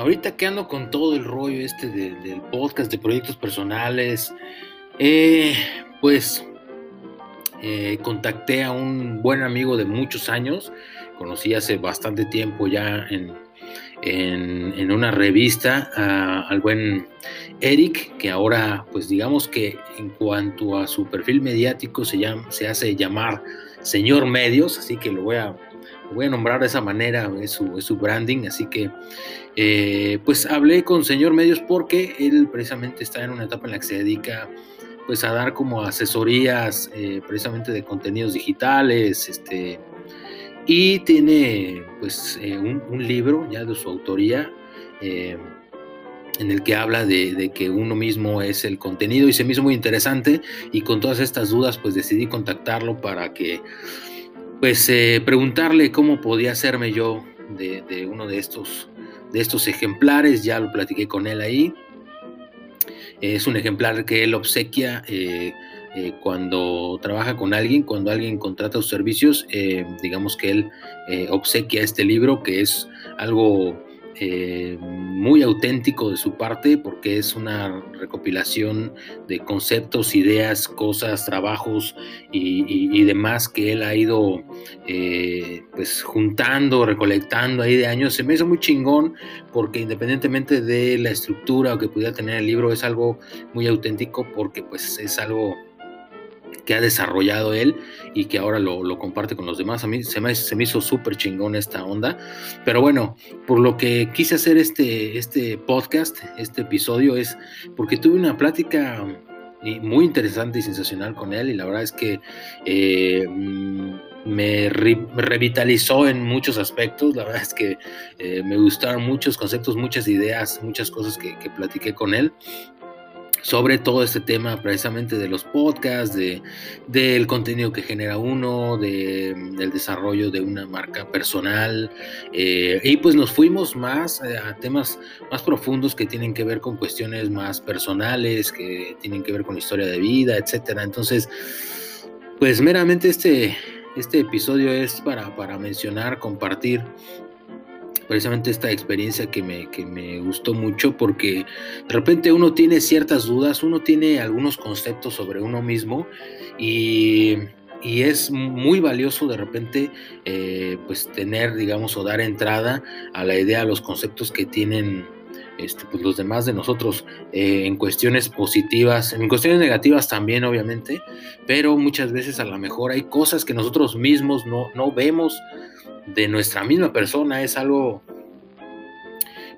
ahorita que ando con todo el rollo este del podcast de proyectos personales, eh, pues eh, contacté a un buen amigo de muchos años, conocí hace bastante tiempo ya en, en, una revista al buen Eric, que ahora pues digamos que en cuanto a su perfil mediático se, llama, se hace llamar señor medios, así que lo voy a, voy a nombrar de esa manera, su, branding, así que eh, pues hablé con señor medios porque él precisamente está en una etapa en la que se dedica pues a dar como asesorías eh, precisamente de contenidos digitales, este, y tiene pues eh, un, libro ya de su autoría en el que habla de, que uno mismo es el contenido y se me hizo muy interesante y con todas estas dudas pues decidí contactarlo para que pues eh, preguntarle cómo podía hacerme yo de, uno de estos, de estos ejemplares, ya lo platiqué con él ahí. Es un ejemplar que él obsequia eh, eh, cuando trabaja con alguien, cuando alguien contrata sus servicios, digamos que él obsequia este libro que es algo eh, muy auténtico de su parte porque es una recopilación de conceptos, ideas, cosas, trabajos y, demás que él ha ido eh, pues juntando, recolectando ahí de años. Se me hizo muy chingón porque independientemente de la estructura o que pudiera tener el libro es algo muy auténtico porque pues es algo que ha desarrollado él y que ahora lo, comparte con los demás. A mí se me, hizo súper chingón esta onda. Pero bueno, por lo que quise hacer este, este podcast, este episodio, es porque tuve una plática muy interesante y sensacional con él y la verdad es que eh, me, revitalizó en muchos aspectos, la verdad es que eh, me gustaron muchos conceptos, muchas ideas, muchas cosas que, que platiqué con él sobre todo este tema precisamente de los podcasts, de, del contenido que genera uno, de, del desarrollo de una marca personal. Eh, y pues nos fuimos más eh, a temas más profundos que tienen que ver con cuestiones más personales, que tienen que ver con historia de vida, etcétera. Entonces, pues meramente este, este episodio es para, para mencionar, compartir precisamente esta experiencia que me, que me gustó mucho porque de repente uno tiene ciertas dudas, uno tiene algunos conceptos sobre uno mismo y, y es muy valioso de repente eh, pues tener, digamos, o dar entrada a la idea, a los conceptos que tienen este, pues los demás de nosotros eh, en cuestiones positivas, en cuestiones negativas también obviamente, pero muchas veces a lo mejor hay cosas que nosotros mismos no, no vemos de nuestra misma persona. Es algo,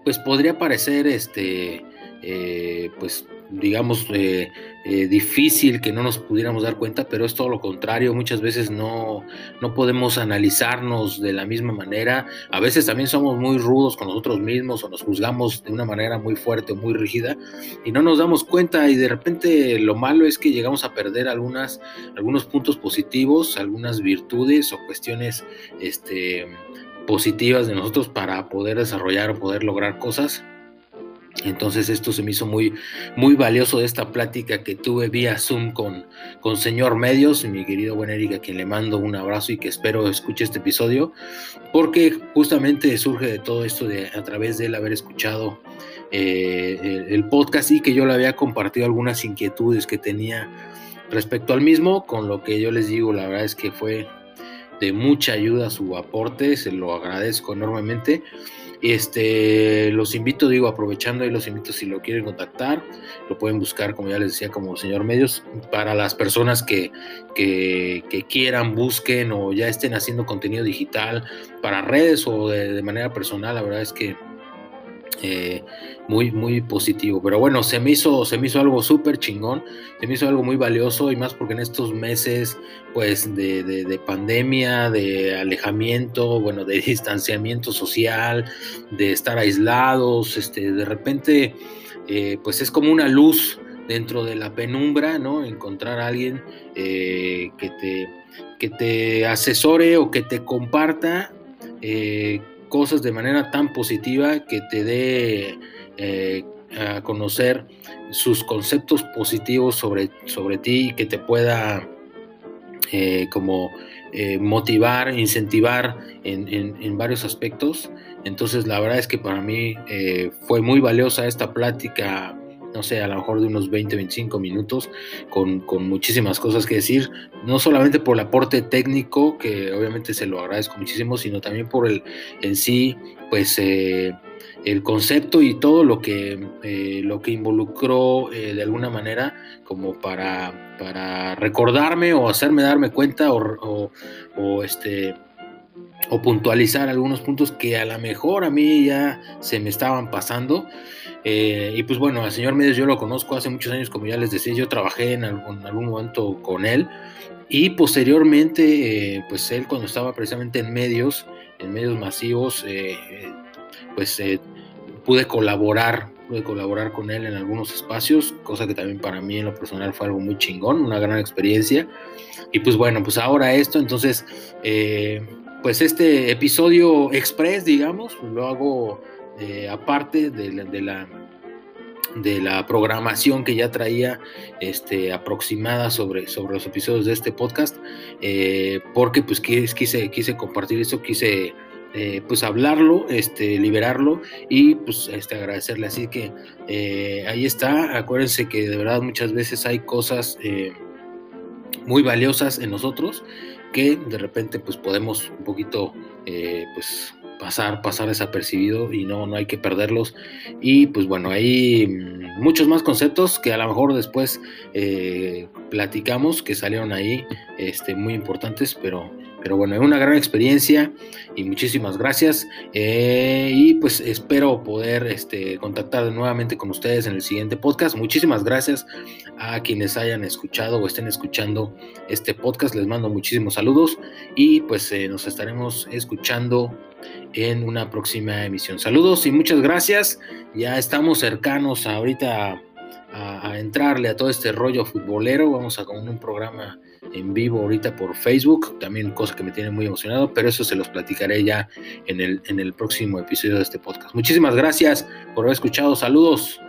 pues podría parecer, este, eh, pues digamos, eh, eh, difícil que no nos pudiéramos dar cuenta, pero es todo lo contrario. Muchas veces no, no podemos analizarnos de la misma manera. A veces también somos muy rudos con nosotros mismos o nos juzgamos de una manera muy fuerte o muy rígida y no nos damos cuenta y de repente lo malo es que llegamos a perder algunas, algunos puntos positivos, algunas virtudes o cuestiones este, positivas de nosotros para poder desarrollar o poder lograr cosas entonces esto se me hizo muy, muy valioso de esta plática que tuve vía Zoom con, con señor Medios, mi querido buen Eric, a quien le mando un abrazo y que espero escuche este episodio, porque justamente surge de todo esto de a través de él haber escuchado eh, el, podcast y que yo le había compartido algunas inquietudes que tenía respecto al mismo, con lo que yo les digo, la verdad es que fue de mucha ayuda su aporte, se lo agradezco enormemente. Este, los invito, digo, aprovechando y los invito si lo quieren contactar, lo pueden buscar, como ya les decía, como señor medios, para las personas que, que, quieran, busquen o ya estén haciendo contenido digital para redes o de manera personal, la verdad es que eh, muy, muy positivo. Pero bueno, se me hizo, se me hizo algo súper chingón, se me hizo algo muy valioso y más porque en estos meses, pues, de, pandemia, de alejamiento, bueno, de distanciamiento social, de estar aislados, este, de repente, eh, pues es como una luz dentro de la penumbra, ¿no? Encontrar a alguien eh, que, te, que te asesore o que te comparta cosas de manera tan positiva que te dé eh, a conocer sus conceptos positivos sobre, sobre ti y que te pueda eh, como eh, motivar, incentivar en, varios aspectos. Entonces la verdad es que para mí fue muy valiosa esta plática no sé, a lo mejor de unos 20, 25 minutos, con, con, muchísimas cosas que decir, no solamente por el aporte técnico, que obviamente se lo agradezco muchísimo, sino también por el en sí, pues eh, el concepto y todo lo que, eh, lo que involucró eh, de alguna manera como para, para recordarme o hacerme darme cuenta o, o este o puntualizar algunos puntos que a lo mejor a mí ya se me estaban pasando eh, y pues bueno, al señor Medios yo lo conozco hace muchos años, como ya les decía, yo trabajé en algún, algún momento con él y posteriormente, eh, pues él cuando estaba precisamente en medios, en medios masivos, eh, pues pude colaborar, pude colaborar con él en algunos espacios, cosa que también para mí en lo personal fue algo muy chingón, una gran experiencia. Y pues bueno, pues ahora esto, entonces, pues este episodio express, digamos, lo hago eh, aparte de la, de la, programación que ya traía este, aproximada sobre, sobre los episodios de este podcast, eh, porque pues quise, quise compartir eso, quise eh, pues hablarlo, este, liberarlo y pues este, agradecerle. Así que ahí está, acuérdense que de verdad muchas veces hay cosas muy valiosas en nosotros que de repente pues podemos un poquito pues pasar, pasar desapercibido y no, no hay que perderlos. Y pues bueno, hay mm, muchos más conceptos que a lo mejor después eh, platicamos que salieron ahí este, muy importantes, pero pero bueno, es una gran experiencia y muchísimas gracias. Eh, y pues espero poder este, contactar nuevamente con ustedes en el siguiente podcast. Muchísimas gracias a quienes hayan escuchado o estén escuchando este podcast. Les mando muchísimos saludos y pues eh, nos estaremos escuchando en una próxima emisión. Saludos y muchas gracias. Ya estamos cercanos ahorita a, a entrarle a todo este rollo futbolero. Vamos a con un programa en vivo ahorita por Facebook, también cosa que me tiene muy emocionado, pero eso se los platicaré ya en el, en el próximo episodio de este podcast. Muchísimas gracias por haber escuchado, saludos.